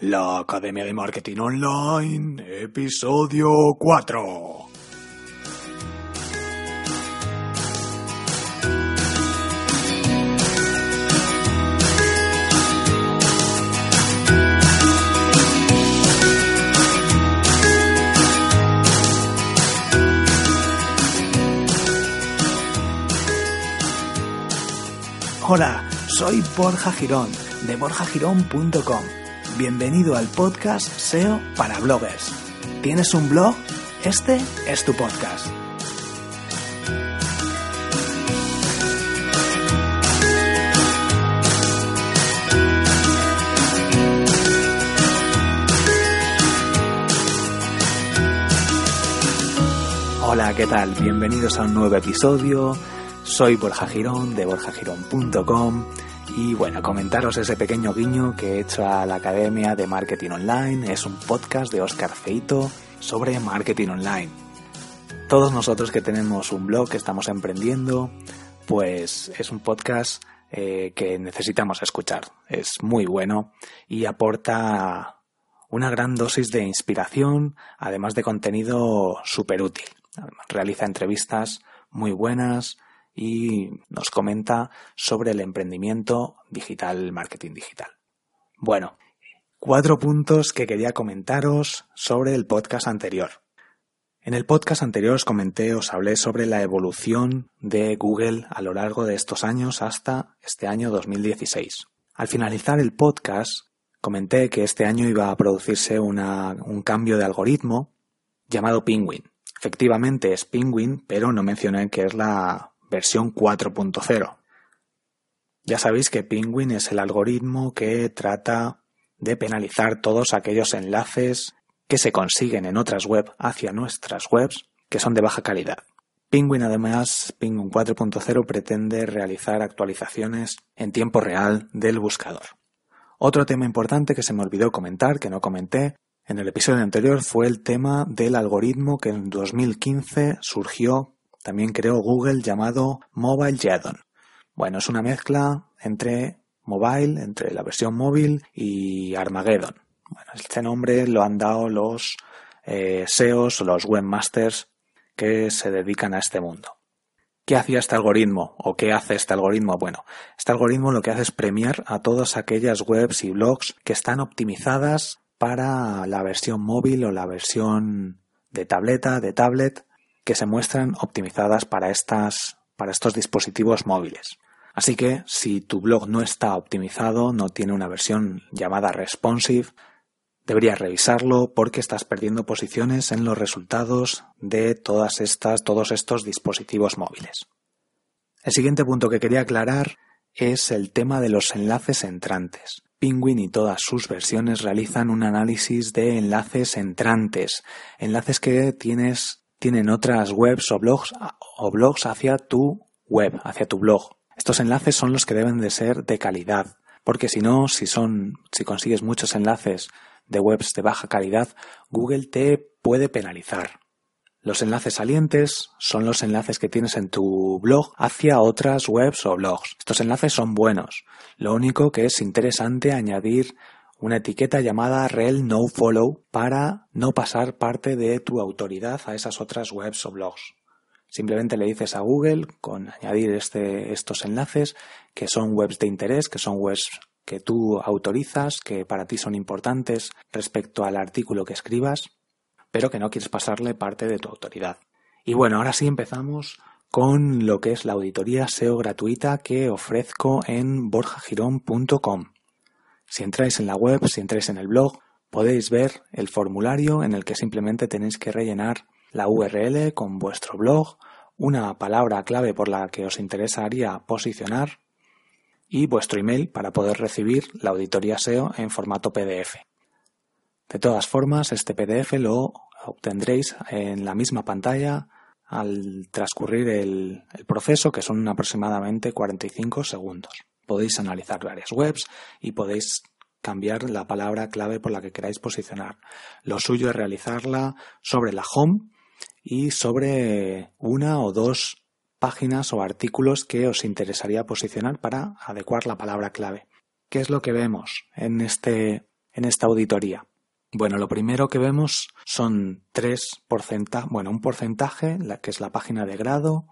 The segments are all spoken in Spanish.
La Academia de Marketing Online, episodio 4. Hola, soy Borja Girón de borjagirón.com. Bienvenido al podcast SEO para bloggers. ¿Tienes un blog? Este es tu podcast. Hola, ¿qué tal? Bienvenidos a un nuevo episodio. Soy Borja Girón de borjagirón.com y bueno, comentaros ese pequeño guiño que he hecho a la Academia de Marketing Online. Es un podcast de Oscar Feito sobre marketing online. Todos nosotros que tenemos un blog, que estamos emprendiendo, pues es un podcast eh, que necesitamos escuchar. Es muy bueno y aporta una gran dosis de inspiración, además de contenido súper útil. Realiza entrevistas muy buenas, y nos comenta sobre el emprendimiento digital, marketing digital. Bueno, cuatro puntos que quería comentaros sobre el podcast anterior. En el podcast anterior os comenté, os hablé sobre la evolución de Google a lo largo de estos años hasta este año 2016. Al finalizar el podcast, comenté que este año iba a producirse un cambio de algoritmo llamado Penguin. Efectivamente es Penguin, pero no mencioné que es la versión 4.0. Ya sabéis que Penguin es el algoritmo que trata de penalizar todos aquellos enlaces que se consiguen en otras webs hacia nuestras webs que son de baja calidad. Penguin además, Penguin 4.0 pretende realizar actualizaciones en tiempo real del buscador. Otro tema importante que se me olvidó comentar, que no comenté en el episodio anterior, fue el tema del algoritmo que en 2015 surgió también creó Google llamado Mobile Jadon. Bueno, es una mezcla entre mobile, entre la versión móvil y Armageddon. Bueno, este nombre lo han dado los eh, SEOs los webmasters que se dedican a este mundo. ¿Qué hacía este algoritmo o qué hace este algoritmo? Bueno, este algoritmo lo que hace es premiar a todas aquellas webs y blogs que están optimizadas para la versión móvil o la versión de tableta, de tablet que se muestran optimizadas para, estas, para estos dispositivos móviles. Así que si tu blog no está optimizado, no tiene una versión llamada responsive, deberías revisarlo porque estás perdiendo posiciones en los resultados de todas estas, todos estos dispositivos móviles. El siguiente punto que quería aclarar es el tema de los enlaces entrantes. Penguin y todas sus versiones realizan un análisis de enlaces entrantes, enlaces que tienes, tienen otras webs o blogs, o blogs hacia tu web, hacia tu blog. Estos enlaces son los que deben de ser de calidad, porque si no, si son, si consigues muchos enlaces de webs de baja calidad, Google te puede penalizar. Los enlaces salientes son los enlaces que tienes en tu blog hacia otras webs o blogs. Estos enlaces son buenos. Lo único que es interesante añadir una etiqueta llamada rel no follow para no pasar parte de tu autoridad a esas otras webs o blogs. Simplemente le dices a Google con añadir este, estos enlaces que son webs de interés, que son webs que tú autorizas, que para ti son importantes respecto al artículo que escribas, pero que no quieres pasarle parte de tu autoridad. Y bueno, ahora sí empezamos con lo que es la auditoría SEO gratuita que ofrezco en borjagirón.com. Si entráis en la web, si entráis en el blog, podéis ver el formulario en el que simplemente tenéis que rellenar la URL con vuestro blog, una palabra clave por la que os interesaría posicionar y vuestro email para poder recibir la auditoría SEO en formato PDF. De todas formas, este PDF lo obtendréis en la misma pantalla al transcurrir el, el, proceso, que son aproximadamente 45 segundos. Podéis analizar varias webs y podéis cambiar la palabra clave por la que queráis posicionar. Lo suyo es realizarla sobre la home y sobre una o dos páginas o artículos que os interesaría posicionar para adecuar la palabra clave. ¿Qué es lo que vemos en, este, en esta auditoría? Bueno, lo primero que vemos son tres porcentajes, bueno, un porcentaje, la que es la página de grado,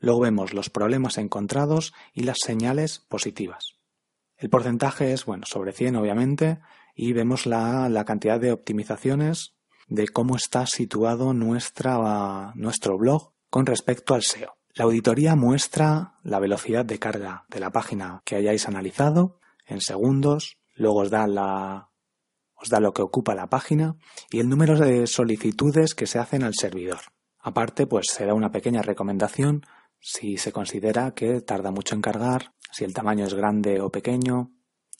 luego vemos los problemas encontrados y las señales positivas. El porcentaje es, bueno, sobre 100 obviamente, y vemos la, la cantidad de optimizaciones de cómo está situado nuestro blog con respecto al SEO. La auditoría muestra la velocidad de carga de la página que hayáis analizado en segundos, luego os da, la, os da lo que ocupa la página y el número de solicitudes que se hacen al servidor. Aparte, pues se da una pequeña recomendación si se considera que tarda mucho en cargar, si el tamaño es grande o pequeño,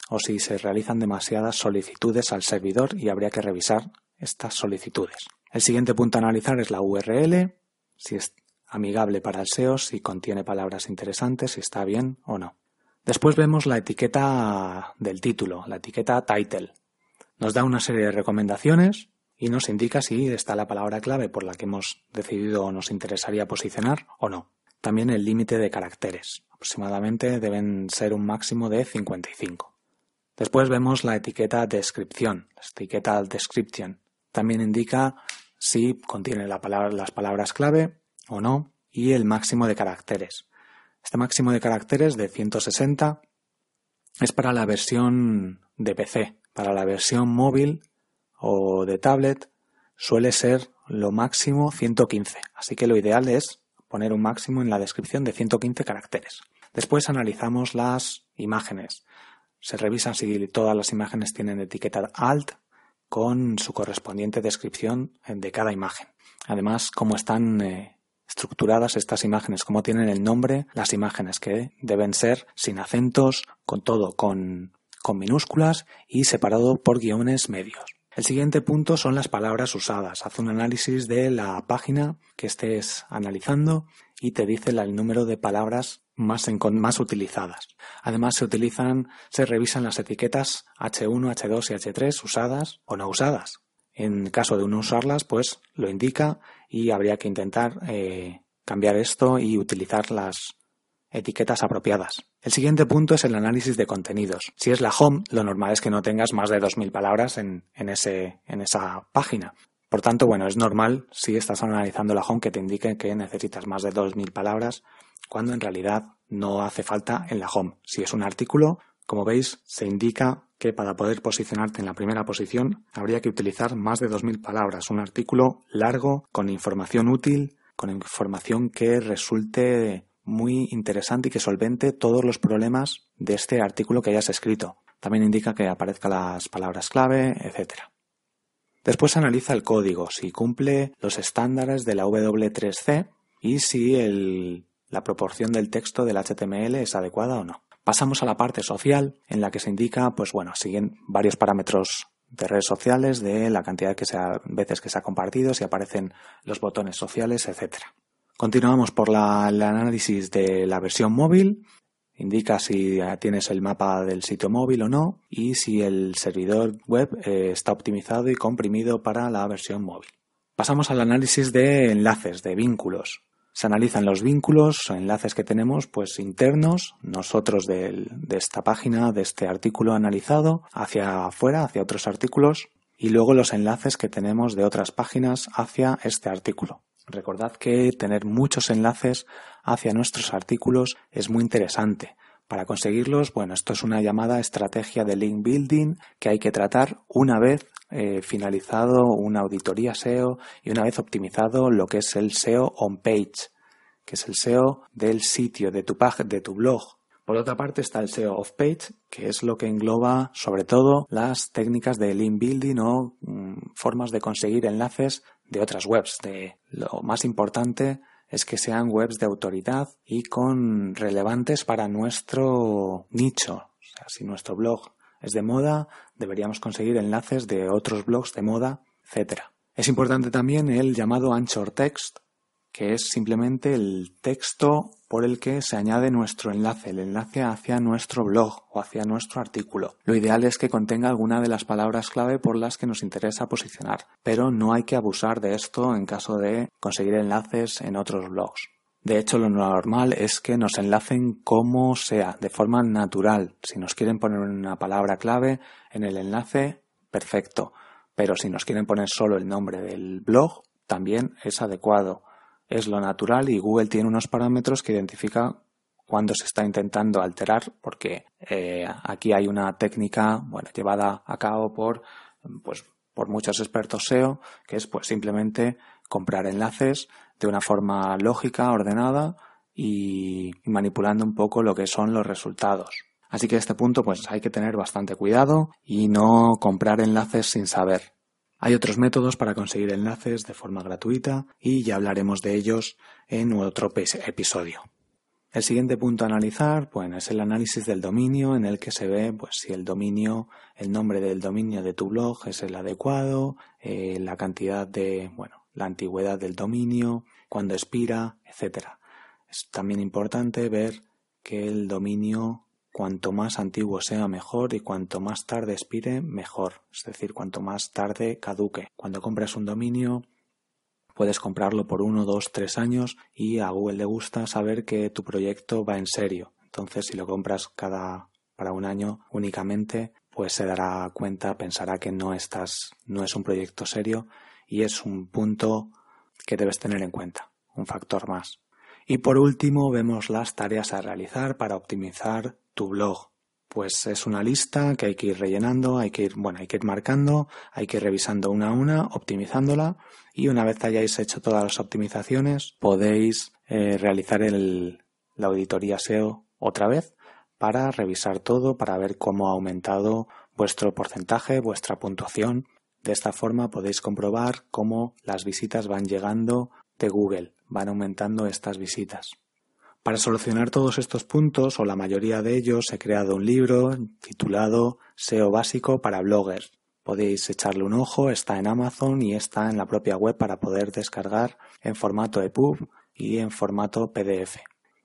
o si se realizan demasiadas solicitudes al servidor y habría que revisar estas solicitudes. El siguiente punto a analizar es la URL, si es amigable para el SEO, si contiene palabras interesantes, si está bien o no. Después vemos la etiqueta del título, la etiqueta title. Nos da una serie de recomendaciones y nos indica si está la palabra clave por la que hemos decidido o nos interesaría posicionar o no. También el límite de caracteres. Aproximadamente deben ser un máximo de 55. Después vemos la etiqueta descripción, la etiqueta description, también indica si contiene la palabra, las palabras clave o no y el máximo de caracteres. Este máximo de caracteres de 160 es para la versión de PC. Para la versión móvil o de tablet suele ser lo máximo 115. Así que lo ideal es poner un máximo en la descripción de 115 caracteres. Después analizamos las imágenes. Se revisan si todas las imágenes tienen etiqueta alt con su correspondiente descripción de cada imagen. Además, cómo están eh, estructuradas estas imágenes, cómo tienen el nombre las imágenes, que deben ser sin acentos, con todo con, con minúsculas y separado por guiones medios. El siguiente punto son las palabras usadas. Haz un análisis de la página que estés analizando y te dice el número de palabras más, utilizadas. Además se utilizan, se revisan las etiquetas H1, H2 y H3 usadas o no usadas. En caso de no usarlas, pues lo indica y habría que intentar eh, cambiar esto y utilizar las etiquetas apropiadas. El siguiente punto es el análisis de contenidos. Si es la home, lo normal es que no tengas más de 2.000 palabras en, en, ese, en esa página. Por tanto, bueno, es normal si estás analizando la home que te indique que necesitas más de 2.000 palabras cuando en realidad no hace falta en la home. Si es un artículo, como veis, se indica que para poder posicionarte en la primera posición habría que utilizar más de 2.000 palabras. Un artículo largo, con información útil, con información que resulte muy interesante y que solvente todos los problemas de este artículo que hayas escrito. También indica que aparezcan las palabras clave, etc. Después analiza el código, si cumple los estándares de la W3C y si la proporción del texto del HTML es adecuada o no. Pasamos a la parte social, en la que se indica, pues bueno, siguen varios parámetros de redes sociales, de la cantidad de veces que se ha compartido, si aparecen los botones sociales, etc. Continuamos por el análisis de la versión móvil, indica si tienes el mapa del sitio móvil o no y si el servidor web eh, está optimizado y comprimido para la versión móvil. Pasamos al análisis de enlaces, de vínculos. Se analizan los vínculos enlaces que tenemos pues internos, nosotros de esta página, de este artículo analizado, hacia afuera, hacia otros artículos, y luego los enlaces que tenemos de otras páginas hacia este artículo. Recordad que tener muchos enlaces hacia nuestros artículos es muy interesante. Para conseguirlos, bueno, esto es una llamada estrategia de link building que hay que tratar una vez eh, finalizado una auditoría SEO y una vez optimizado lo que es el SEO on page, que es el SEO del sitio, de tu, de tu blog. Por otra parte está el SEO off page, que es lo que engloba sobre todo las técnicas de link building o mm, formas de conseguir enlaces de otras webs. De, lo más importante es que sean webs de autoridad y con relevantes para nuestro nicho. O sea, si nuestro blog es de moda, deberíamos conseguir enlaces de otros blogs de moda, etc. Es importante también el llamado anchor text, que es simplemente el texto por el que se añade nuestro enlace, el enlace hacia nuestro blog o hacia nuestro artículo. Lo ideal es que contenga alguna de las palabras clave por las que nos interesa posicionar, pero no hay que abusar de esto en caso de conseguir enlaces en otros blogs. De hecho, lo normal es que nos enlacen como sea, de forma natural. Si nos quieren poner una palabra clave en el enlace, perfecto. Pero si nos quieren poner solo el nombre del blog, también es adecuado es lo natural y Google tiene unos parámetros que identifica cuando se está intentando alterar, porque eh, aquí hay una técnica bueno, llevada a cabo por, pues, por muchos expertos SEO, que es pues simplemente comprar enlaces de una forma lógica, ordenada y manipulando un poco lo que son los resultados. Así que a este punto pues hay que tener bastante cuidado y no comprar enlaces sin saber. Hay otros métodos para conseguir enlaces de forma gratuita y ya hablaremos de ellos en otro episodio. El siguiente punto a analizar pues, es el análisis del dominio en el que se ve pues, si el dominio, el nombre del dominio de tu blog es el adecuado, eh, la cantidad de, bueno, la antigüedad del dominio, cuándo expira, etc. Es también importante ver que el dominio Cuanto más antiguo sea mejor y cuanto más tarde expire mejor, es decir, cuanto más tarde caduque. Cuando compras un dominio puedes comprarlo por uno, dos, tres años y a Google le gusta saber que tu proyecto va en serio. Entonces, si lo compras cada para un año únicamente, pues se dará cuenta, pensará que no estás, no es un proyecto serio y es un punto que debes tener en cuenta, un factor más. Y por último, vemos las tareas a realizar para optimizar tu blog. Pues es una lista que hay que ir rellenando, hay que ir, bueno, hay que ir marcando, hay que ir revisando una a una, optimizándola y una vez hayáis hecho todas las optimizaciones podéis eh, realizar el, la auditoría SEO otra vez para revisar todo, para ver cómo ha aumentado vuestro porcentaje, vuestra puntuación. De esta forma podéis comprobar cómo las visitas van llegando de Google, van aumentando estas visitas. Para solucionar todos estos puntos, o la mayoría de ellos, he creado un libro titulado SEO básico para bloggers. Podéis echarle un ojo, está en Amazon y está en la propia web para poder descargar en formato EPUB y en formato PDF.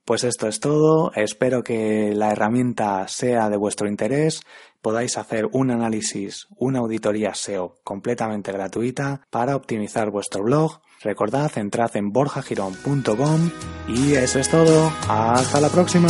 Pues esto es todo, espero que la herramienta sea de vuestro interés, podáis hacer un análisis, una auditoría SEO completamente gratuita para optimizar vuestro blog. Recordad, entrad en borjagirón.com y eso es todo. Hasta la próxima.